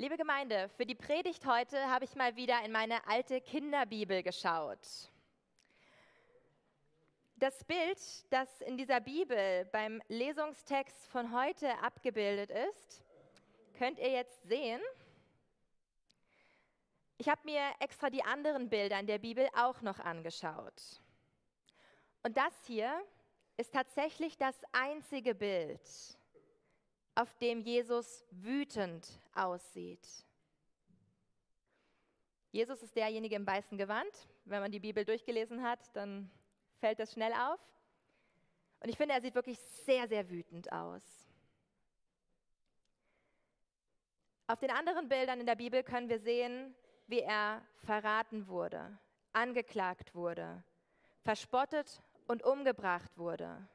Liebe Gemeinde, für die Predigt heute habe ich mal wieder in meine alte Kinderbibel geschaut. Das Bild, das in dieser Bibel beim Lesungstext von heute abgebildet ist, könnt ihr jetzt sehen. Ich habe mir extra die anderen Bilder in der Bibel auch noch angeschaut. Und das hier ist tatsächlich das einzige Bild, auf dem Jesus wütend aussieht. Jesus ist derjenige im weißen Gewand. Wenn man die Bibel durchgelesen hat, dann fällt das schnell auf. Und ich finde, er sieht wirklich sehr, sehr wütend aus. Auf den anderen Bildern in der Bibel können wir sehen, wie er verraten wurde, angeklagt wurde, verspottet und umgebracht wurde.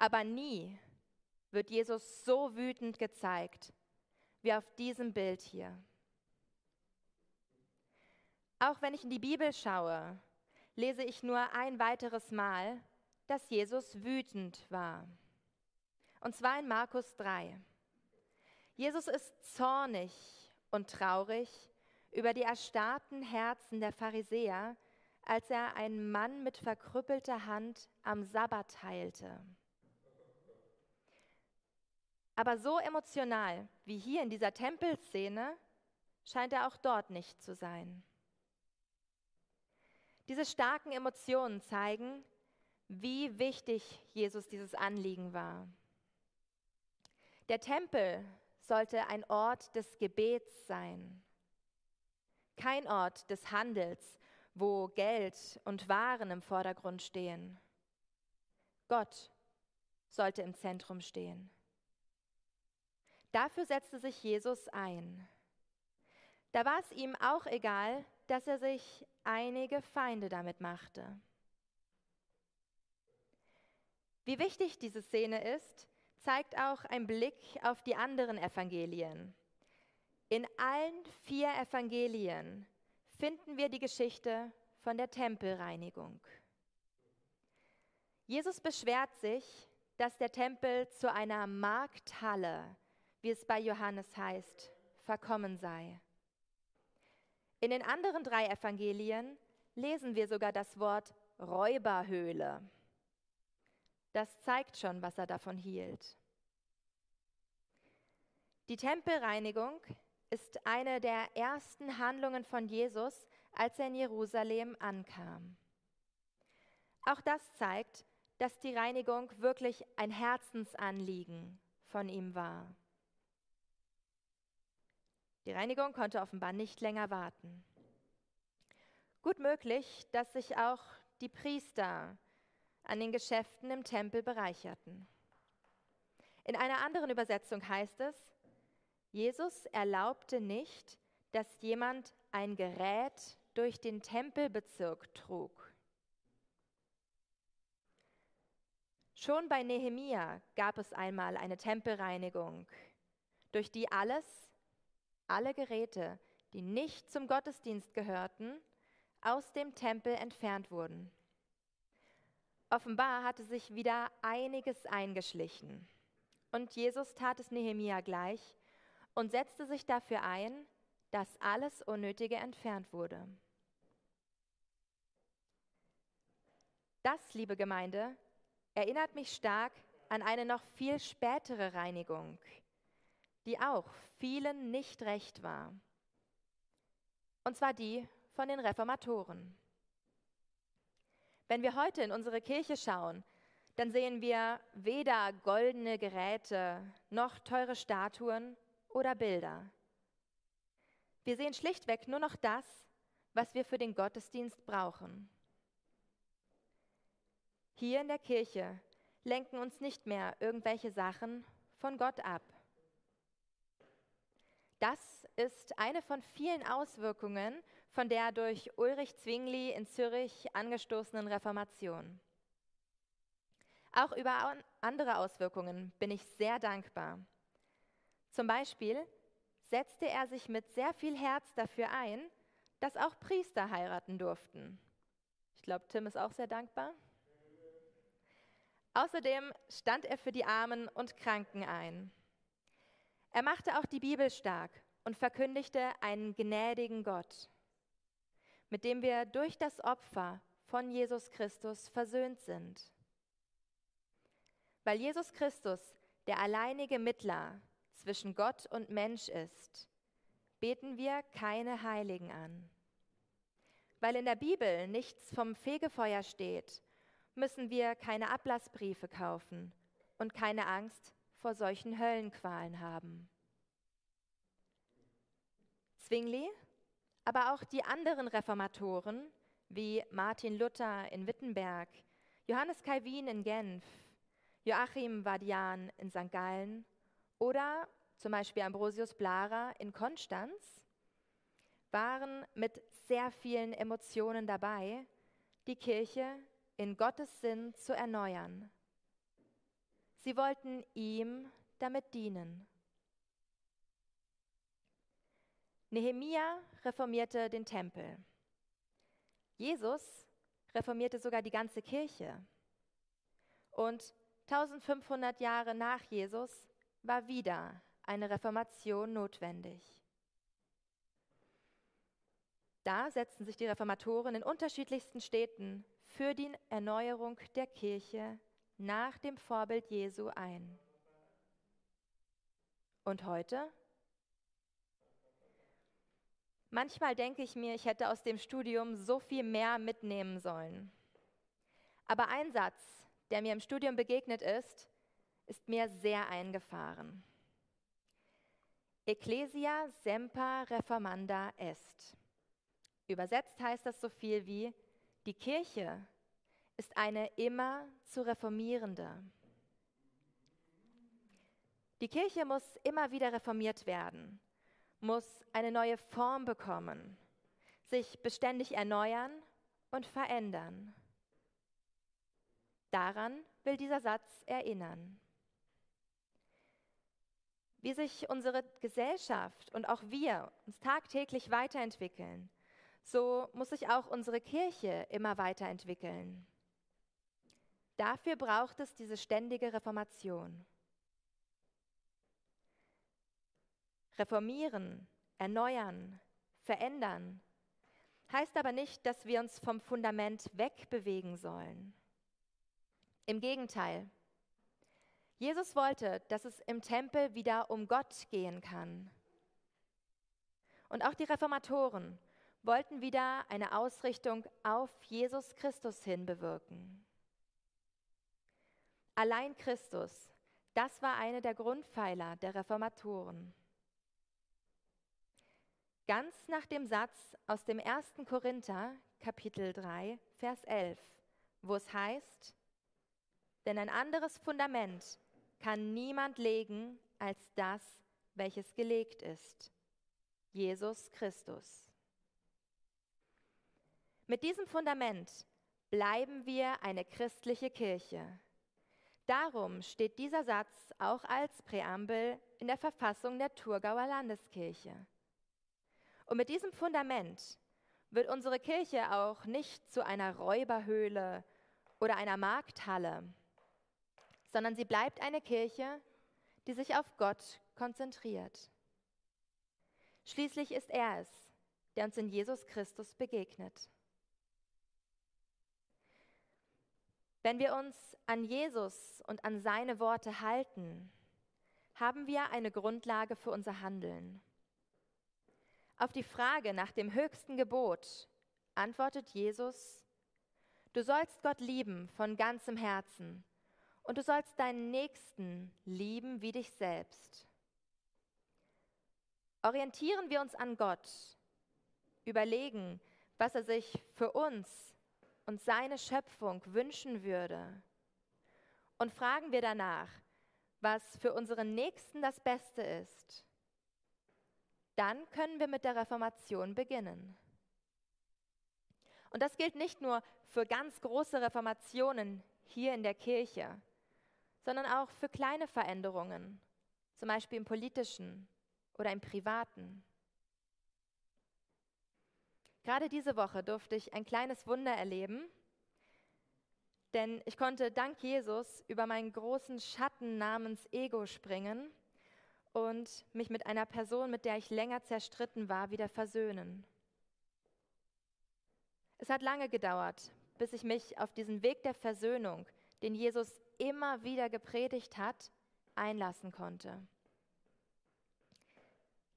Aber nie wird Jesus so wütend gezeigt wie auf diesem Bild hier. Auch wenn ich in die Bibel schaue, lese ich nur ein weiteres Mal, dass Jesus wütend war. Und zwar in Markus 3. Jesus ist zornig und traurig über die erstarrten Herzen der Pharisäer, als er einen Mann mit verkrüppelter Hand am Sabbat heilte. Aber so emotional wie hier in dieser Tempelszene scheint er auch dort nicht zu sein. Diese starken Emotionen zeigen, wie wichtig Jesus dieses Anliegen war. Der Tempel sollte ein Ort des Gebets sein, kein Ort des Handels, wo Geld und Waren im Vordergrund stehen. Gott sollte im Zentrum stehen. Dafür setzte sich Jesus ein. Da war es ihm auch egal, dass er sich einige Feinde damit machte. Wie wichtig diese Szene ist, zeigt auch ein Blick auf die anderen Evangelien. In allen vier Evangelien finden wir die Geschichte von der Tempelreinigung. Jesus beschwert sich, dass der Tempel zu einer Markthalle wie es bei Johannes heißt, verkommen sei. In den anderen drei Evangelien lesen wir sogar das Wort Räuberhöhle. Das zeigt schon, was er davon hielt. Die Tempelreinigung ist eine der ersten Handlungen von Jesus, als er in Jerusalem ankam. Auch das zeigt, dass die Reinigung wirklich ein Herzensanliegen von ihm war. Die Reinigung konnte offenbar nicht länger warten. Gut möglich, dass sich auch die Priester an den Geschäften im Tempel bereicherten. In einer anderen Übersetzung heißt es, Jesus erlaubte nicht, dass jemand ein Gerät durch den Tempelbezirk trug. Schon bei Nehemia gab es einmal eine Tempelreinigung, durch die alles, alle Geräte, die nicht zum Gottesdienst gehörten, aus dem Tempel entfernt wurden. Offenbar hatte sich wieder einiges eingeschlichen. Und Jesus tat es Nehemia gleich und setzte sich dafür ein, dass alles Unnötige entfernt wurde. Das, liebe Gemeinde, erinnert mich stark an eine noch viel spätere Reinigung, die auch vielen nicht recht war. Und zwar die von den Reformatoren. Wenn wir heute in unsere Kirche schauen, dann sehen wir weder goldene Geräte noch teure Statuen oder Bilder. Wir sehen schlichtweg nur noch das, was wir für den Gottesdienst brauchen. Hier in der Kirche lenken uns nicht mehr irgendwelche Sachen von Gott ab. Das ist eine von vielen Auswirkungen von der durch Ulrich Zwingli in Zürich angestoßenen Reformation. Auch über andere Auswirkungen bin ich sehr dankbar. Zum Beispiel setzte er sich mit sehr viel Herz dafür ein, dass auch Priester heiraten durften. Ich glaube, Tim ist auch sehr dankbar. Außerdem stand er für die Armen und Kranken ein. Er machte auch die Bibel stark und verkündigte einen gnädigen Gott, mit dem wir durch das Opfer von Jesus Christus versöhnt sind. Weil Jesus Christus der alleinige Mittler zwischen Gott und Mensch ist, beten wir keine Heiligen an. Weil in der Bibel nichts vom Fegefeuer steht, müssen wir keine Ablassbriefe kaufen und keine Angst vor solchen Höllenqualen haben. Zwingli, aber auch die anderen Reformatoren wie Martin Luther in Wittenberg, Johannes Calvin in Genf, Joachim Vadian in St. Gallen oder zum Beispiel Ambrosius Blara in Konstanz, waren mit sehr vielen Emotionen dabei, die Kirche in Gottes Sinn zu erneuern. Sie wollten ihm damit dienen. Nehemia reformierte den Tempel. Jesus reformierte sogar die ganze Kirche. Und 1500 Jahre nach Jesus war wieder eine Reformation notwendig. Da setzten sich die Reformatoren in unterschiedlichsten Städten für die Erneuerung der Kirche nach dem Vorbild Jesu ein. Und heute? Manchmal denke ich mir, ich hätte aus dem Studium so viel mehr mitnehmen sollen. Aber ein Satz, der mir im Studium begegnet ist, ist mir sehr eingefahren. Ecclesia semper reformanda est. Übersetzt heißt das so viel wie, die Kirche ist eine immer zu reformierende. Die Kirche muss immer wieder reformiert werden muss eine neue Form bekommen, sich beständig erneuern und verändern. Daran will dieser Satz erinnern. Wie sich unsere Gesellschaft und auch wir uns tagtäglich weiterentwickeln, so muss sich auch unsere Kirche immer weiterentwickeln. Dafür braucht es diese ständige Reformation. Reformieren, erneuern, verändern heißt aber nicht, dass wir uns vom Fundament wegbewegen sollen. Im Gegenteil. Jesus wollte, dass es im Tempel wieder um Gott gehen kann. Und auch die Reformatoren wollten wieder eine Ausrichtung auf Jesus Christus hin bewirken. Allein Christus, das war eine der Grundpfeiler der Reformatoren. Ganz nach dem Satz aus dem 1. Korinther, Kapitel 3, Vers 11, wo es heißt, denn ein anderes Fundament kann niemand legen als das, welches gelegt ist, Jesus Christus. Mit diesem Fundament bleiben wir eine christliche Kirche. Darum steht dieser Satz auch als Präambel in der Verfassung der Thurgauer Landeskirche. Und mit diesem Fundament wird unsere Kirche auch nicht zu einer Räuberhöhle oder einer Markthalle, sondern sie bleibt eine Kirche, die sich auf Gott konzentriert. Schließlich ist er es, der uns in Jesus Christus begegnet. Wenn wir uns an Jesus und an seine Worte halten, haben wir eine Grundlage für unser Handeln. Auf die Frage nach dem höchsten Gebot antwortet Jesus, du sollst Gott lieben von ganzem Herzen und du sollst deinen Nächsten lieben wie dich selbst. Orientieren wir uns an Gott, überlegen, was er sich für uns und seine Schöpfung wünschen würde und fragen wir danach, was für unseren Nächsten das Beste ist dann können wir mit der Reformation beginnen. Und das gilt nicht nur für ganz große Reformationen hier in der Kirche, sondern auch für kleine Veränderungen, zum Beispiel im politischen oder im privaten. Gerade diese Woche durfte ich ein kleines Wunder erleben, denn ich konnte dank Jesus über meinen großen Schatten namens Ego springen und mich mit einer Person, mit der ich länger zerstritten war, wieder versöhnen. Es hat lange gedauert, bis ich mich auf diesen Weg der Versöhnung, den Jesus immer wieder gepredigt hat, einlassen konnte.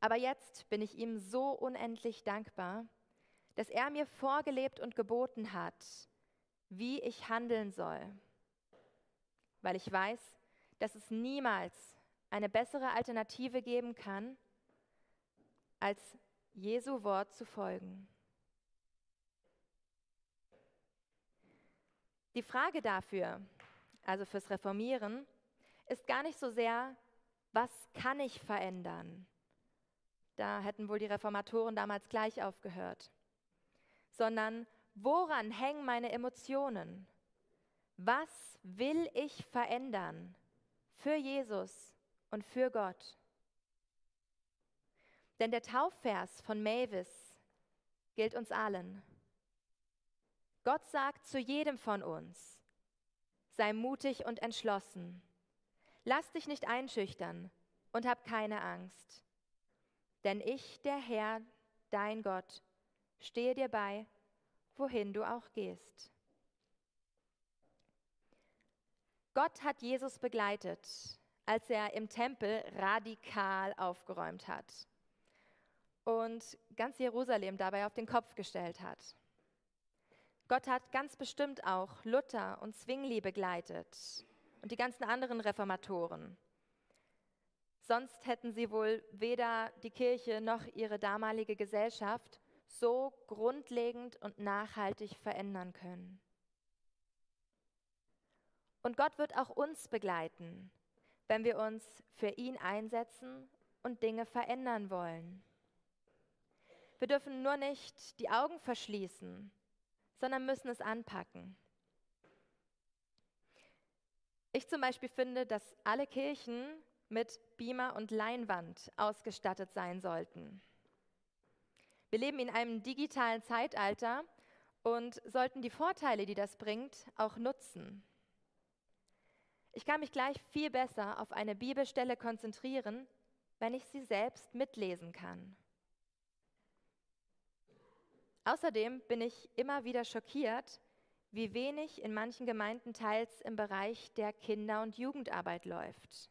Aber jetzt bin ich ihm so unendlich dankbar, dass er mir vorgelebt und geboten hat, wie ich handeln soll, weil ich weiß, dass es niemals eine bessere Alternative geben kann, als Jesu Wort zu folgen. Die Frage dafür, also fürs Reformieren, ist gar nicht so sehr, was kann ich verändern? Da hätten wohl die Reformatoren damals gleich aufgehört. Sondern woran hängen meine Emotionen? Was will ich verändern für Jesus und für Gott? Denn der Taufvers von Mavis gilt uns allen. Gott sagt zu jedem von uns, sei mutig und entschlossen. Lass dich nicht einschüchtern und hab keine Angst. Denn ich, der Herr, dein Gott, stehe dir bei, wohin du auch gehst. Gott hat Jesus begleitet, als er im Tempel radikal aufgeräumt hat und ganz Jerusalem dabei auf den Kopf gestellt hat. Gott hat ganz bestimmt auch Luther und Zwingli begleitet und die ganzen anderen Reformatoren. Sonst hätten sie wohl weder die Kirche noch ihre damalige Gesellschaft so grundlegend und nachhaltig verändern können. Und Gott wird auch uns begleiten, wenn wir uns für ihn einsetzen und Dinge verändern wollen. Wir dürfen nur nicht die Augen verschließen sondern müssen es anpacken. Ich zum Beispiel finde, dass alle Kirchen mit Beamer und Leinwand ausgestattet sein sollten. Wir leben in einem digitalen Zeitalter und sollten die Vorteile, die das bringt, auch nutzen. Ich kann mich gleich viel besser auf eine Bibelstelle konzentrieren, wenn ich sie selbst mitlesen kann. Außerdem bin ich immer wieder schockiert, wie wenig in manchen Gemeinden teils im Bereich der Kinder- und Jugendarbeit läuft.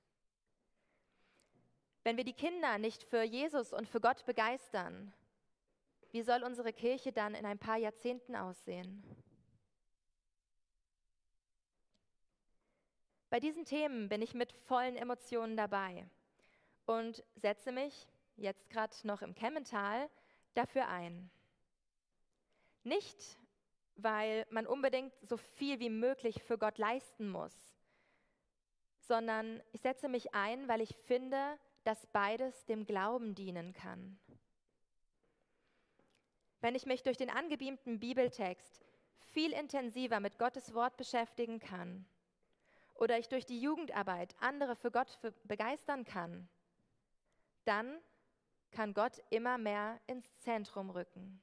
Wenn wir die Kinder nicht für Jesus und für Gott begeistern, wie soll unsere Kirche dann in ein paar Jahrzehnten aussehen? Bei diesen Themen bin ich mit vollen Emotionen dabei und setze mich, jetzt gerade noch im Kemmental, dafür ein. Nicht, weil man unbedingt so viel wie möglich für Gott leisten muss, sondern ich setze mich ein, weil ich finde, dass beides dem Glauben dienen kann. Wenn ich mich durch den angebeamten Bibeltext viel intensiver mit Gottes Wort beschäftigen kann oder ich durch die Jugendarbeit andere für Gott begeistern kann, dann kann Gott immer mehr ins Zentrum rücken.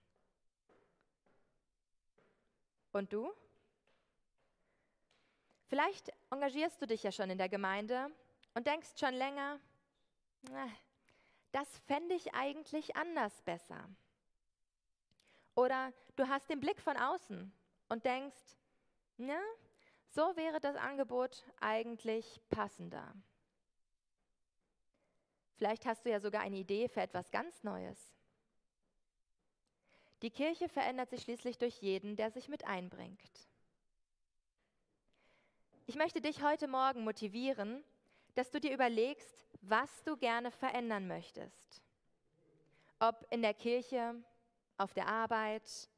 Und du? Vielleicht engagierst du dich ja schon in der Gemeinde und denkst schon länger, das fände ich eigentlich anders besser. Oder du hast den Blick von außen und denkst, na, so wäre das Angebot eigentlich passender. Vielleicht hast du ja sogar eine Idee für etwas ganz Neues. Die Kirche verändert sich schließlich durch jeden, der sich mit einbringt. Ich möchte dich heute Morgen motivieren, dass du dir überlegst, was du gerne verändern möchtest. Ob in der Kirche, auf der Arbeit,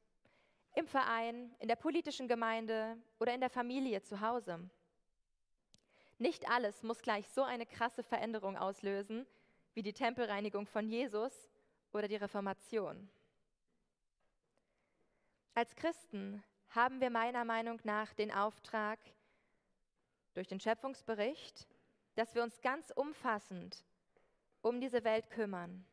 im Verein, in der politischen Gemeinde oder in der Familie zu Hause. Nicht alles muss gleich so eine krasse Veränderung auslösen wie die Tempelreinigung von Jesus oder die Reformation. Als Christen haben wir meiner Meinung nach den Auftrag durch den Schöpfungsbericht, dass wir uns ganz umfassend um diese Welt kümmern.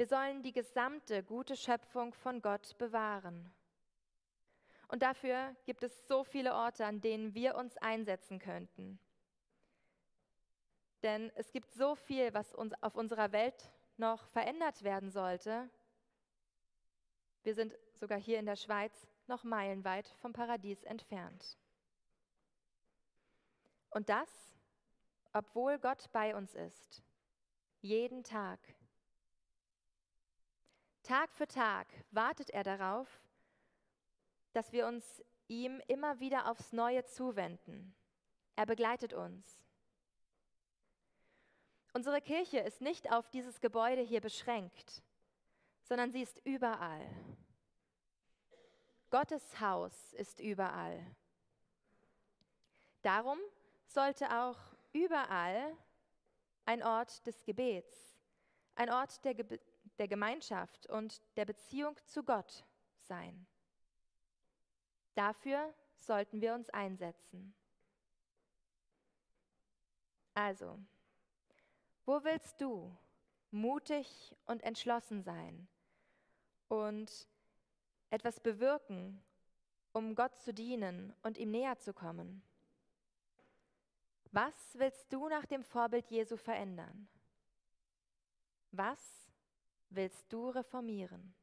Wir sollen die gesamte gute Schöpfung von Gott bewahren. Und dafür gibt es so viele Orte, an denen wir uns einsetzen könnten. Denn es gibt so viel, was uns auf unserer Welt noch verändert werden sollte. Wir sind sogar hier in der Schweiz noch meilenweit vom Paradies entfernt. Und das, obwohl Gott bei uns ist, jeden Tag. Tag für Tag wartet er darauf, dass wir uns ihm immer wieder aufs Neue zuwenden. Er begleitet uns. Unsere Kirche ist nicht auf dieses Gebäude hier beschränkt, sondern sie ist überall. Gottes Haus ist überall. Darum sollte auch überall ein Ort des Gebets, ein Ort der, Ge der Gemeinschaft und der Beziehung zu Gott sein. Dafür sollten wir uns einsetzen. Also, wo willst du mutig und entschlossen sein und etwas bewirken, um Gott zu dienen und ihm näher zu kommen? Was willst du nach dem Vorbild Jesu verändern? Was willst du reformieren?